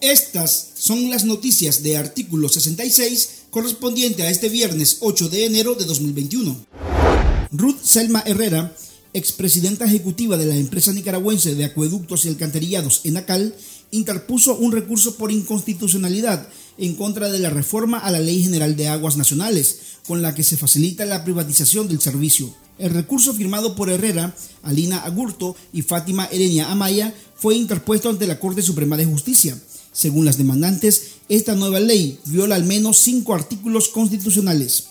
Estas son las noticias de artículo 66 correspondiente a este viernes 8 de enero de 2021. Ruth Selma Herrera, expresidenta ejecutiva de la empresa nicaragüense de acueductos y alcantarillados ENACAL, interpuso un recurso por inconstitucionalidad en contra de la reforma a la Ley General de Aguas Nacionales, con la que se facilita la privatización del servicio. El recurso firmado por Herrera, Alina Agurto y Fátima Erenia Amaya fue interpuesto ante la Corte Suprema de Justicia. Según las demandantes, esta nueva ley viola al menos cinco artículos constitucionales.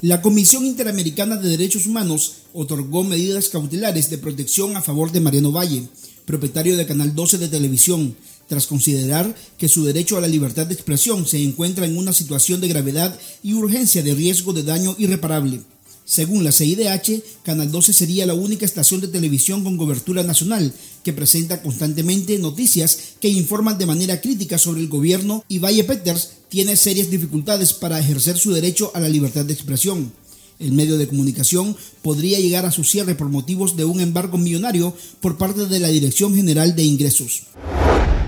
La Comisión Interamericana de Derechos Humanos otorgó medidas cautelares de protección a favor de Mariano Valle, propietario de Canal 12 de televisión, tras considerar que su derecho a la libertad de expresión se encuentra en una situación de gravedad y urgencia de riesgo de daño irreparable. Según la CIDH, Canal 12 sería la única estación de televisión con cobertura nacional que presenta constantemente noticias que informan de manera crítica sobre el gobierno y Valle Peters tiene serias dificultades para ejercer su derecho a la libertad de expresión. El medio de comunicación podría llegar a su cierre por motivos de un embargo millonario por parte de la Dirección General de Ingresos.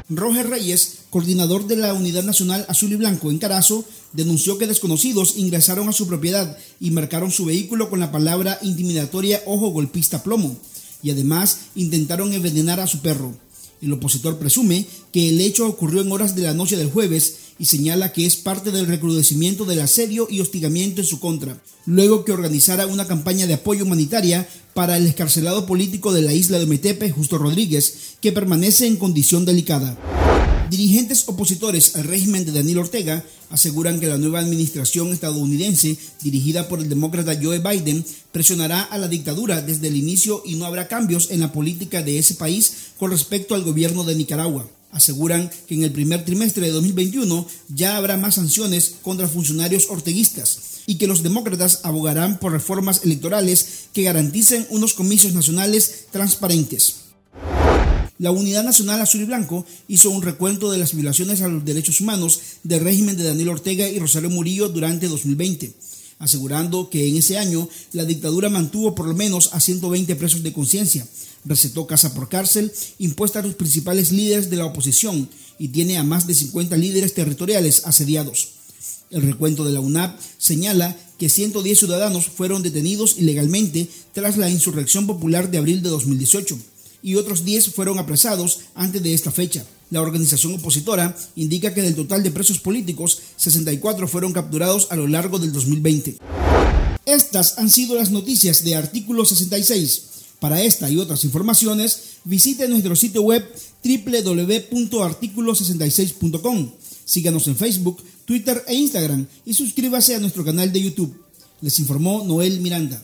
Roger Reyes, coordinador de la Unidad Nacional Azul y Blanco en Carazo, denunció que desconocidos ingresaron a su propiedad y marcaron su vehículo con la palabra intimidatoria ojo golpista plomo, y además intentaron envenenar a su perro. El opositor presume que el hecho ocurrió en horas de la noche del jueves y señala que es parte del recrudecimiento del asedio y hostigamiento en su contra, luego que organizara una campaña de apoyo humanitaria para el escarcelado político de la isla de Metepe, Justo Rodríguez, que permanece en condición delicada. Dirigentes opositores al régimen de Daniel Ortega aseguran que la nueva administración estadounidense, dirigida por el demócrata Joe Biden, presionará a la dictadura desde el inicio y no habrá cambios en la política de ese país con respecto al gobierno de Nicaragua. Aseguran que en el primer trimestre de 2021 ya habrá más sanciones contra funcionarios orteguistas y que los demócratas abogarán por reformas electorales que garanticen unos comicios nacionales transparentes. La Unidad Nacional Azul y Blanco hizo un recuento de las violaciones a los derechos humanos del régimen de Daniel Ortega y Rosario Murillo durante 2020, asegurando que en ese año la dictadura mantuvo por lo menos a 120 presos de conciencia, recetó casa por cárcel impuesta a los principales líderes de la oposición y tiene a más de 50 líderes territoriales asediados. El recuento de la UNAP señala que 110 ciudadanos fueron detenidos ilegalmente tras la insurrección popular de abril de 2018 y otros 10 fueron apresados antes de esta fecha. La organización opositora indica que del total de presos políticos, 64 fueron capturados a lo largo del 2020. Estas han sido las noticias de artículo 66. Para esta y otras informaciones, visite nuestro sitio web www.articulo66.com. Síganos en Facebook, Twitter e Instagram y suscríbase a nuestro canal de YouTube. Les informó Noel Miranda.